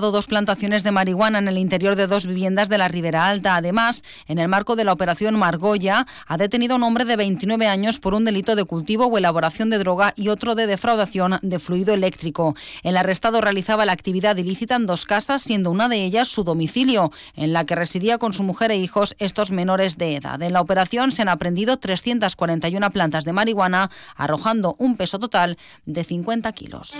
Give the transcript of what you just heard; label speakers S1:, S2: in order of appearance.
S1: dos plantaciones de marihuana en el interior de dos viviendas de la Ribera Alta. Además, en el marco de la operación Margoya, ha detenido a un hombre de 29 años por un delito de cultivo o elaboración de droga y otro de defraudación de fluido eléctrico. El arrestado realizaba la actividad ilícita en dos casas, siendo una de ellas su domicilio, en la que residía con su mujer e hijos estos menores de edad. En la operación se han aprendido 341 plantas de marihuana, arrojando un peso total de 50 kilos.